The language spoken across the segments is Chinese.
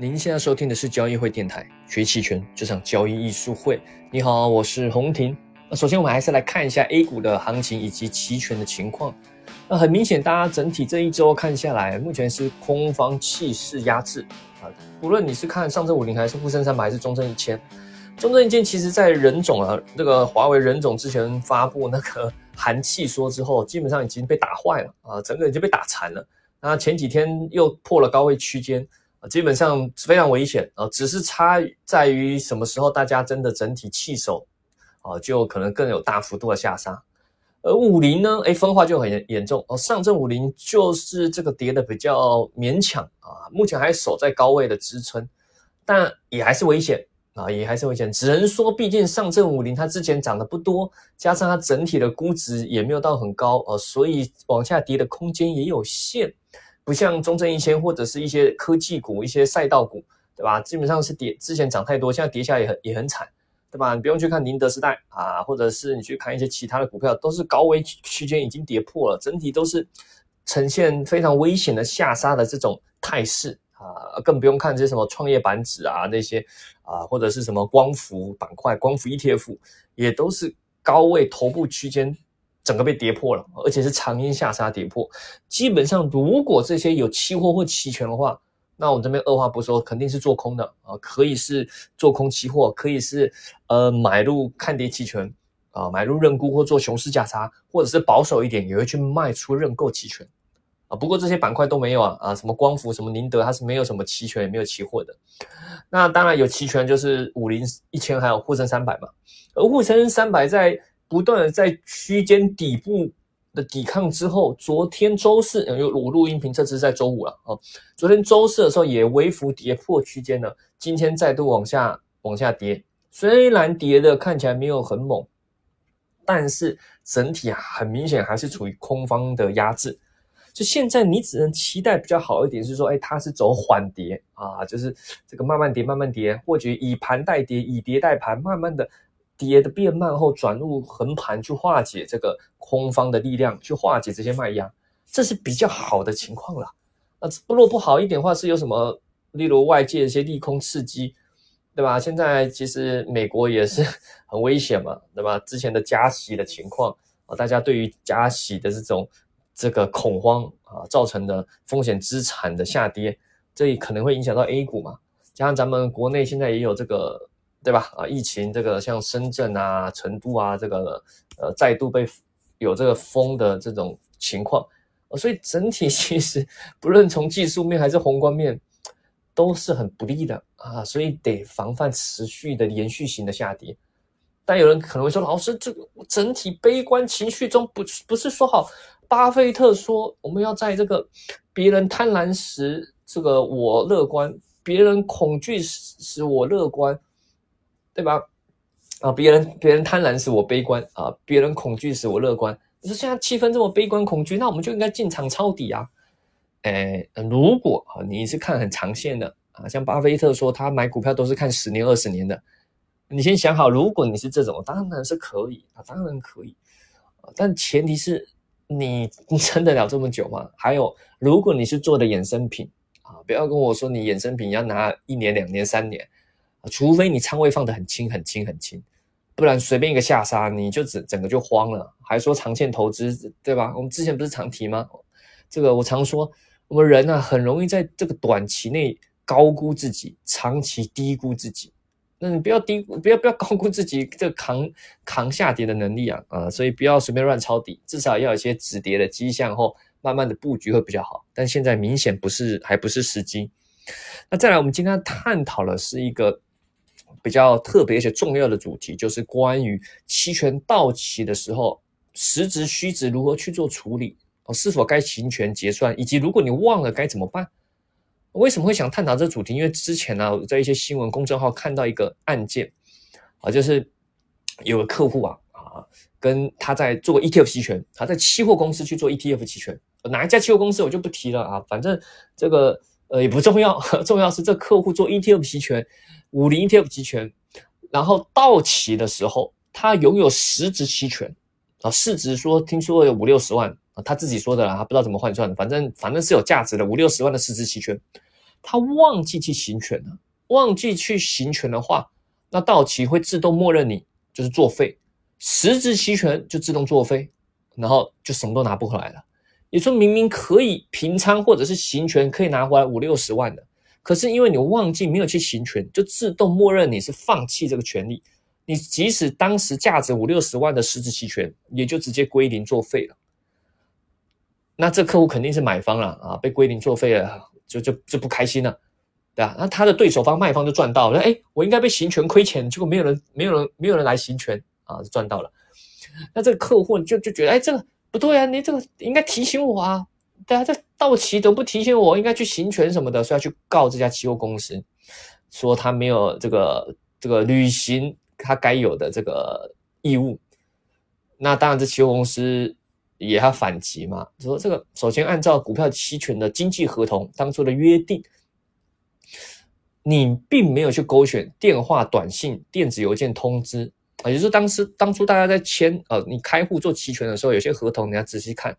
您现在收听的是交易会电台，学期权这场交易艺术会。你好，我是洪婷。那首先我们还是来看一下 A 股的行情以及期权的情况。那很明显，大家整体这一周看下来，目前是空方气势压制啊。无论你是看上证五零还是沪深三百还是中证一千，中证一千其实在任总啊，这个华为任总之前发布那个寒气说之后，基本上已经被打坏了啊，整个已经被打残了。那前几天又破了高位区间。啊，基本上非常危险啊，只是差在于什么时候大家真的整体弃守啊，就可能更有大幅度的下杀。而五零呢，哎，分化就很严严重哦。上证五零就是这个跌的比较勉强啊，目前还守在高位的支撑，但也还是危险啊，也还是危险。只能说，毕竟上证五零它之前涨的不多，加上它整体的估值也没有到很高哦，所以往下跌的空间也有限。不像中证一千或者是一些科技股、一些赛道股，对吧？基本上是跌，之前涨太多，现在跌下也很也很惨，对吧？你不用去看宁德时代啊，或者是你去看一些其他的股票，都是高危区间已经跌破了，整体都是呈现非常危险的下杀的这种态势啊，更不用看这些什么创业板指啊那些啊，或者是什么光伏板块、光伏 ETF，也都是高位头部区间。整个被跌破了，而且是长阴下杀跌破。基本上，如果这些有期货或期权的话，那我这边二话不说，肯定是做空的啊，可以是做空期货，可以是呃买入看跌期权啊，买入认沽或做熊市价差，或者是保守一点也会去卖出认购期权啊。不过这些板块都没有啊啊，什么光伏、什么宁德，它是没有什么期权，也没有期货的。那当然有期权，就是五零一千还有沪深三百嘛，而沪深三百在。不断的在区间底部的抵抗之后，昨天周四，因为我录音频这次在周五了啊。昨天周四的时候也微幅跌破区间了，今天再度往下往下跌，虽然跌的看起来没有很猛，但是整体很明显还是处于空方的压制。就现在你只能期待比较好一点是说，哎，它是走缓跌啊，就是这个慢慢跌慢慢跌，或者以盘代跌，以跌代盘，慢慢的。跌的变慢后转入横盘去化解这个空方的力量，去化解这些卖压，这是比较好的情况了。那如果不好一点的话，是有什么？例如外界一些利空刺激，对吧？现在其实美国也是 很危险嘛，对吧？之前的加息的情况啊，大家对于加息的这种这个恐慌啊，造成的风险资产的下跌，这可能会影响到 A 股嘛。加上咱们国内现在也有这个。对吧？啊，疫情这个像深圳啊、成都啊，这个呃再度被有这个封的这种情况，所以整体 其实不论从技术面还是宏观面，都是很不利的啊，所以得防范持续的延续型的下跌。但有人可能会说，老师，这个整体悲观情绪中不不是说好，巴菲特说我们要在这个别人贪婪时，这个我乐观；别人恐惧时，我乐观。对吧？啊，别人别人贪婪时我悲观啊，别人恐惧时我乐观。你说现在气氛这么悲观恐惧，那我们就应该进场抄底啊。哎，如果啊你是看很长线的啊，像巴菲特说他买股票都是看十年二十年的，你先想好，如果你是这种，当然是可以啊，当然可以，但前提是你撑得了这么久吗？还有，如果你是做的衍生品啊，不要跟我说你衍生品要拿一年两年三年。除非你仓位放得很轻很轻很轻，不然随便一个下杀你就整整个就慌了。还说长线投资，对吧？我们之前不是常提吗？这个我常说，我们人呢很容易在这个短期内高估自己，长期低估自己。那你不要低，不要不要高估自己这个扛扛下跌的能力啊啊！所以不要随便乱抄底，至少要有一些止跌的迹象后，慢慢的布局会比较好。但现在明显不是，还不是时机。那再来，我们今天探讨的是一个。比较特别且重要的主题就是关于期权到期的时候，实值虚值如何去做处理哦，是否该行权结算，以及如果你忘了该怎么办？为什么会想探讨这主题？因为之前呢，在一些新闻公众号看到一个案件啊，就是有个客户啊啊，跟他在做 ETF 期权，他在期货公司去做 ETF 期权，哪一家期货公司我就不提了啊，反正这个呃也不重要，重要是这客户做 ETF 期权。五零 ETF 期权，然后到期的时候，他拥有实值期权啊，市值说听说有五六十万啊，他自己说的啦，他不知道怎么换算的，反正反正是有价值的五六十万的实质期权。他忘记去行权了，忘记去行权的话，那到期会自动默认你就是作废，实质期权就自动作废，然后就什么都拿不回来了。也说明明可以平仓或者是行权可以拿回来五六十万的，可是因为你忘记没有去行权，就自动默认你是放弃这个权利。你即使当时价值五六十万的实质期权，也就直接归零作废了。那这客户肯定是买方了啊，被归零作废了，就就就不开心了，对吧？那他的对手方卖方就赚到了，哎，我应该被行权亏钱，结果没有人没有人没有人来行权啊，赚到了。那这个客户就就觉得，哎，这个不对啊，你这个应该提醒我啊，对啊，这到期怎么不提醒我？应该去行权什么的，所以要去告这家期货公司，说他没有这个这个履行。他该有的这个义务，那当然，这期货公司也要反击嘛。说这个，首先按照股票期权的经济合同当初的约定，你并没有去勾选电话、短信、电子邮件通知啊。也就是当时当初大家在签呃，你开户做期权的时候，有些合同你要仔细看，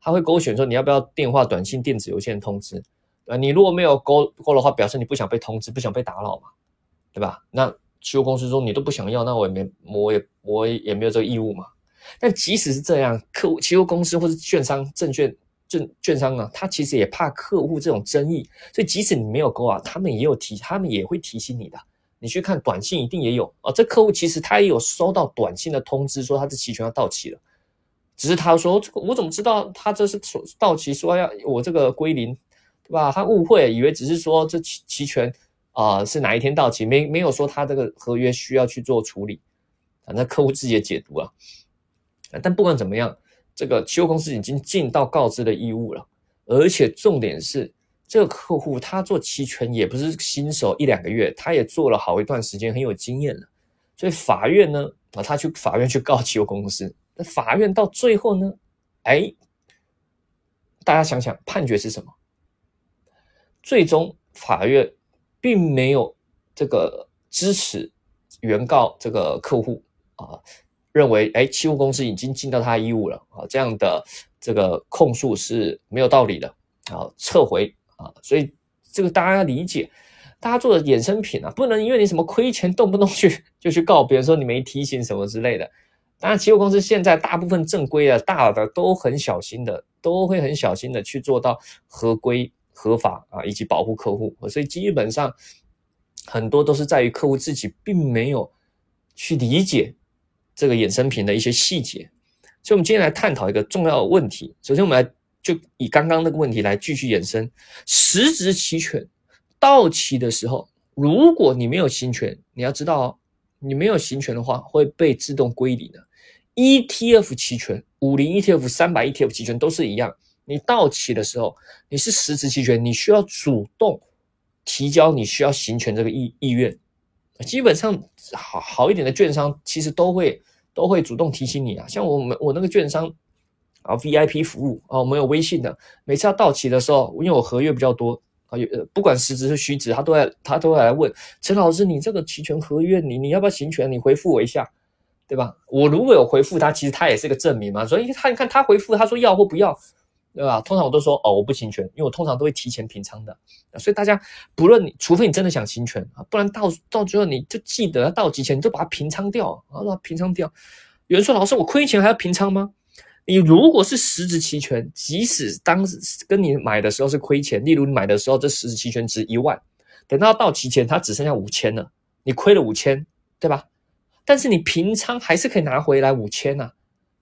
他会勾选说你要不要电话、短信、电子邮件通知啊。你如果没有勾勾的话，表示你不想被通知，不想被打扰嘛，对吧？那期货公司说你都不想要，那我也没，我也我也没有这个义务嘛。但即使是这样，客户期货公司或是券商、证券证券商啊，他其实也怕客户这种争议，所以即使你没有勾啊，他们也有提，他们也会提醒你的。你去看短信，一定也有啊。这客户其实他也有收到短信的通知，说他这期权要到期了，只是他说这个我怎么知道他这是到期说要我这个归零，对吧？他误会，以为只是说这期期权。啊，是哪一天到期？没没有说他这个合约需要去做处理，反正客户自己也解读了。但不管怎么样，这个期货公司已经尽到告知的义务了，而且重点是，这个客户他做期权也不是新手一两个月，他也做了好一段时间，很有经验了。所以法院呢，啊，他去法院去告期货公司，那法院到最后呢，哎，大家想想，判决是什么？最终法院。并没有这个支持原告这个客户啊，认为哎，期货公司已经尽到他的义务了啊，这样的这个控诉是没有道理的啊，撤回啊，所以这个大家要理解，大家做的衍生品啊，不能因为你什么亏钱，动不动去就去告别人说你没提醒什么之类的。当然，期货公司现在大部分正规的大的都很小心的，都会很小心的去做到合规。合法啊，以及保护客户，所以基本上很多都是在于客户自己并没有去理解这个衍生品的一些细节。所以，我们今天来探讨一个重要的问题。首先，我们来就以刚刚那个问题来继续延伸：实质期权到期的时候，如果你没有行权，你要知道，哦你没有行权的话会被自动归零的。ETF 期权、五零 ETF、三百 ETF 期权都是一样。你到期的时候，你是实质期权，你需要主动提交你需要行权这个意意愿。基本上好好一点的券商其实都会都会主动提醒你啊。像我们我那个券商啊，VIP 服务啊，我们有微信的，每次要到期的时候，因为我合约比较多啊，呃，不管实质是虚值，他都在他都会来问陈老师，你这个期权合约，你你要不要行权？你回复我一下，对吧？我如果有回复他，其实他也是个证明嘛。所以他你看他回复他说要或不要。对吧？通常我都说哦，我不行权，因为我通常都会提前平仓的。所以大家不论你，除非你真的想行权啊，不然到到最后你就记得到期前你就把它平仓掉啊，把它平仓掉。有人说老师，我亏钱还要平仓吗？你如果是实质期权，即使当时跟你买的时候是亏钱，例如你买的时候这实质期权值一万，等到到期前它只剩下五千了，你亏了五千，对吧？但是你平仓还是可以拿回来五千呐。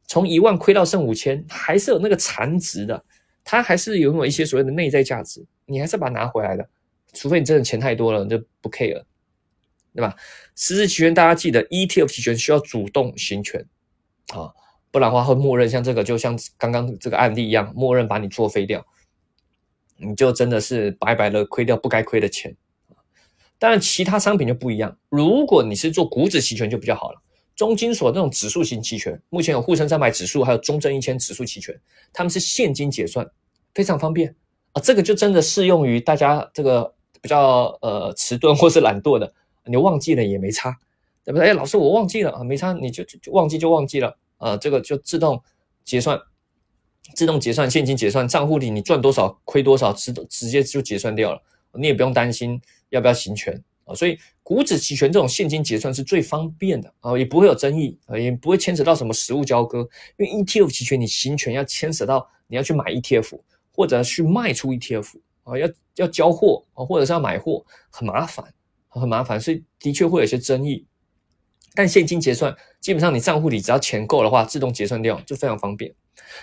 从一万亏到剩五千，还是有那个残值的，它还是拥有一些所谓的内在价值，你还是把它拿回来的，除非你真的钱太多了，你就不 care，对吧？实质期权大家记得，ETF 期权需要主动行权啊，不然的话会默认像这个，就像刚刚这个案例一样，默认把你作废掉，你就真的是白白的亏掉不该亏的钱。当然，其他商品就不一样，如果你是做股指期权就比较好了。中金所那种指数型期权，目前有沪深三百指数，还有中证一千指数期权，他们是现金结算，非常方便啊。这个就真的适用于大家这个比较呃迟钝或是懒惰的，你忘记了也没差，对不对？哎，老师我忘记了啊，没差，你就就忘记就忘记了啊，这个就自动结算，自动结算现金结算，账户里你赚多少亏多少，直直接就结算掉了你也不用担心要不要行权啊。所以股指期权这种现金结算是最方便的啊，也不会有争议啊，也不会牵扯到什么实物交割。因为 ETF 期权你行权要牵扯到你要去买 ETF 或者去卖出 ETF 啊，要要交货啊，或者是要买货，很麻烦，很麻烦，所以的确会有些争议。但现金结算基本上你账户里只要钱够的话，自动结算掉就非常方便。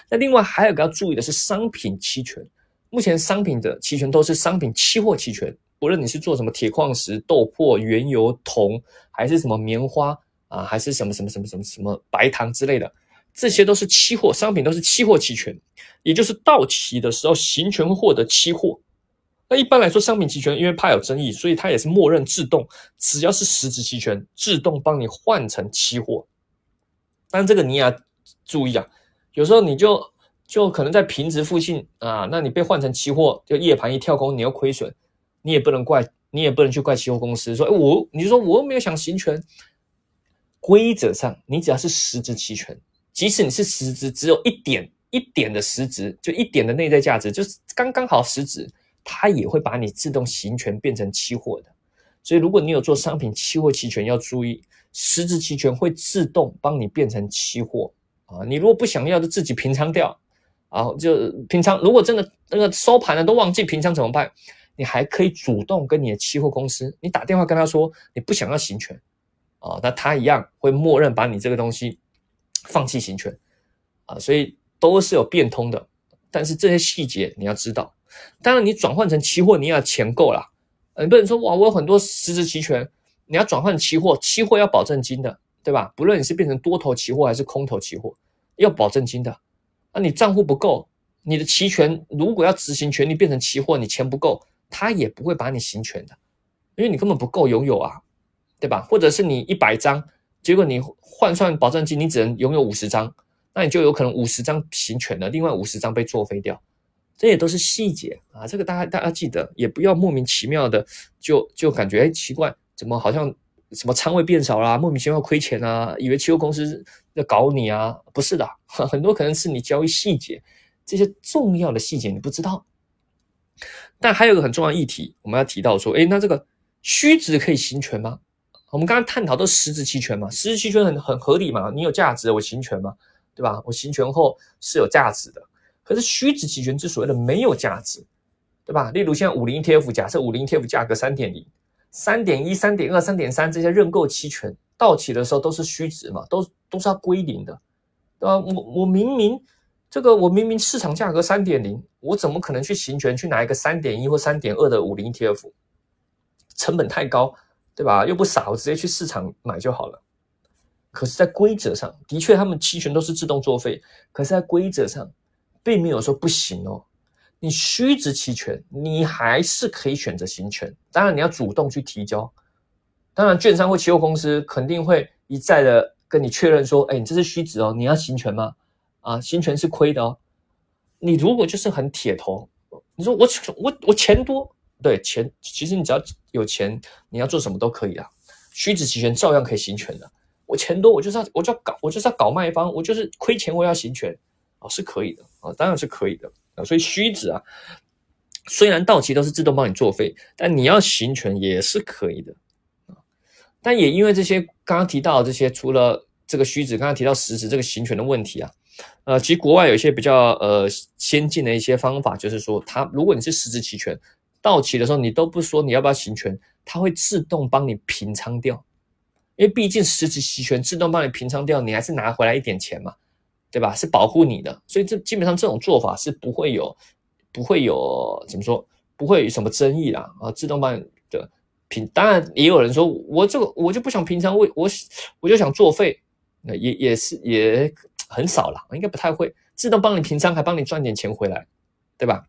那另外还有个要注意的是商品期权，目前商品的期权都是商品期货期权，无论你是做什么铁矿石、豆粕、原油、铜，还是什么棉花啊，还是什么什么什么什么什么白糖之类的，这些都是期货商品，都是期货期权，也就是到期的时候行权获得期货。那一般来说，商品期权因为怕有争议，所以它也是默认自动，只要是实质期权，自动帮你换成期货。但这个你也要注意啊，有时候你就就可能在平值附近啊，那你被换成期货，就夜盘一跳空，你又亏损，你也不能怪，你也不能去怪期货公司说，哎，我，你说我又没有想行权。规则上，你只要是实质期权，即使你是实质只有一点一点的实质，就一点的内在价值，就是刚刚好实质。它也会把你自动行权变成期货的，所以如果你有做商品期货期权，要注意实质期权会自动帮你变成期货啊。你如果不想要，就自己平仓掉啊，就平仓。如果真的那个收盘了都忘记平仓怎么办？你还可以主动跟你的期货公司，你打电话跟他说你不想要行权啊，那他一样会默认把你这个东西放弃行权啊。所以都是有变通的，但是这些细节你要知道。当然，你转换成期货，你要钱够了。你不能说哇，我有很多实质期权，你要转换期货，期货要保证金的，对吧？不论你是变成多头期货还是空头期货，要保证金的。那你账户不够，你的期权如果要执行权利变成期货，你钱不够，他也不会把你行权的，因为你根本不够拥有啊，对吧？或者是你一百张，结果你换算保证金，你只能拥有五十张，那你就有可能五十张行权了，另外五十张被作废掉。这也都是细节啊，这个大家大家记得，也不要莫名其妙的就就感觉哎奇怪，怎么好像什么仓位变少啦，莫名其妙亏钱啊，以为期货公司要搞你啊？不是的，很多可能是你交易细节这些重要的细节你不知道。但还有一个很重要议题，我们要提到说，哎，那这个虚值可以行权吗？我们刚刚探讨都实质期权嘛，实质期权很很合理嘛，你有价值我行权嘛，对吧？我行权后是有价值的。可是虚值期权之所谓的没有价值，对吧？例如像五零 ETF，假设五零 ETF 价格三点零、三点一、三点二、三点三这些认购期权到期的时候都是虚值嘛，都都是要归零的，对吧？我我明明这个我明明市场价格三点零，我怎么可能去行权去拿一个三点一或三点二的五零 ETF？成本太高，对吧？又不傻，我直接去市场买就好了。可是，在规则上的确，他们期权都是自动作废，可是，在规则上。并没有说不行哦，你虚值期权，你还是可以选择行权，当然你要主动去提交。当然，券商或期货公司肯定会一再的跟你确认说，哎，你这是虚值哦，你要行权吗？啊，行权是亏的哦。你如果就是很铁头，你说我我我钱多，对钱，其实你只要有钱，你要做什么都可以啊。虚值期权照样可以行权的。我钱多，我就是要我就要搞，我就是要搞卖方，我就是亏钱，我要行权。啊是可以的啊，当然是可以的啊。所以虚值啊，虽然到期都是自动帮你作废，但你要行权也是可以的啊。但也因为这些刚刚提到这些，除了这个虚值，刚刚提到实值这个行权的问题啊，呃，其实国外有一些比较呃先进的一些方法，就是说，它如果你是实质期权到期的时候，你都不说你要不要行权，它会自动帮你平仓掉，因为毕竟实质期权自动帮你平仓掉，你还是拿回来一点钱嘛。对吧？是保护你的，所以这基本上这种做法是不会有，不会有怎么说，不会有什么争议啦啊！自动帮你的平，当然也有人说我这个我就不想平仓，我我我就想作废，那也也是也很少了，应该不太会自动帮你平仓，还帮你赚点钱回来，对吧？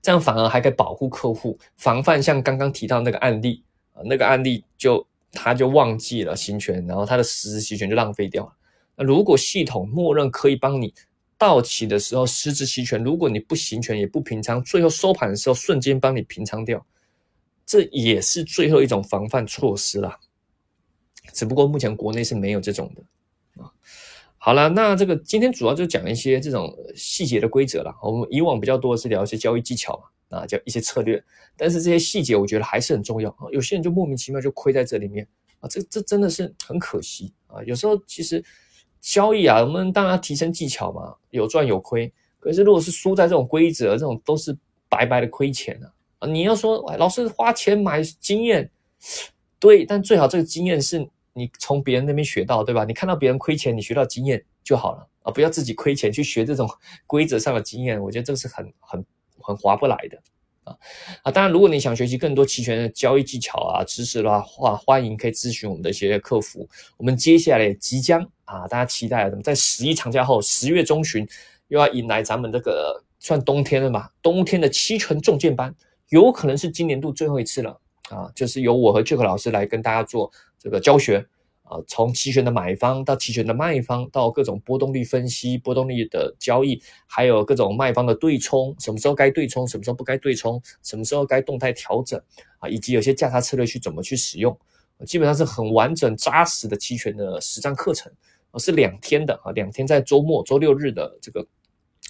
这样反而还可以保护客户，防范像刚刚提到那个案例啊，那个案例就他就忘记了行权，然后他的实质期权就浪费掉了。那如果系统默认可以帮你到期的时候实质期权，如果你不行权也不平仓，最后收盘的时候瞬间帮你平仓掉，这也是最后一种防范措施啦。只不过目前国内是没有这种的啊。好了，那这个今天主要就讲一些这种细节的规则了。我们以往比较多的是聊一些交易技巧嘛，啊，叫一些策略。但是这些细节我觉得还是很重要啊。有些人就莫名其妙就亏在这里面啊，这这真的是很可惜啊。有时候其实交易啊，我们当然提升技巧嘛，有赚有亏。可是如果是输在这种规则，这种都是白白的亏钱啊。啊，你要说老师花钱买经验，对，但最好这个经验是你从别人那边学到，对吧？你看到别人亏钱，你学到经验就好了啊，不要自己亏钱去学这种 规则上的经验，我觉得这个是很很很划不来的啊啊！当然，如果你想学习更多期权的交易技巧啊、知识的话，话欢迎可以咨询我们的一些客服。我们接下来即将啊，大家期待？在十一长假后，十月中旬又要迎来咱们这个算冬天了嘛？冬天的期权重建班。有可能是今年度最后一次了啊，就是由我和 Jack 老师来跟大家做这个教学从期权的买方到期权的卖方，到各种波动率分析、波动率的交易，还有各种卖方的对冲，什么时候该对冲，什么时候不该对冲，什么时候该动态调整啊，以及有些价差策略去怎么去使用，基本上是很完整扎实的期权的实战课程啊，是两天的啊，两天在周末周六日的这个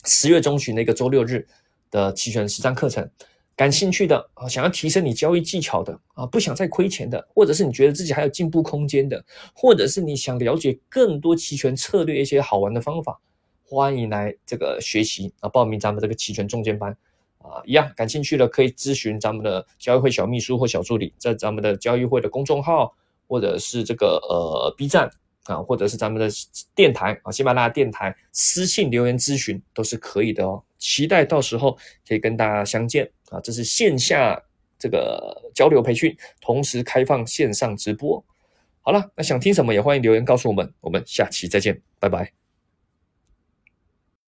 十月中旬的一个周六日的期权实战课程。感兴趣的啊，想要提升你交易技巧的啊，不想再亏钱的，或者是你觉得自己还有进步空间的，或者是你想了解更多期权策略一些好玩的方法，欢迎来这个学习啊，报名咱们这个期权中间班啊，一样感兴趣的可以咨询咱们的交易会小秘书或小助理，在咱们的交易会的公众号或者是这个呃 B 站。啊，或者是咱们的电台啊，喜马拉雅电台私信留言咨询都是可以的哦。期待到时候可以跟大家相见啊！这是线下这个交流培训，同时开放线上直播。好了，那想听什么也欢迎留言告诉我们，我们下期再见，拜拜。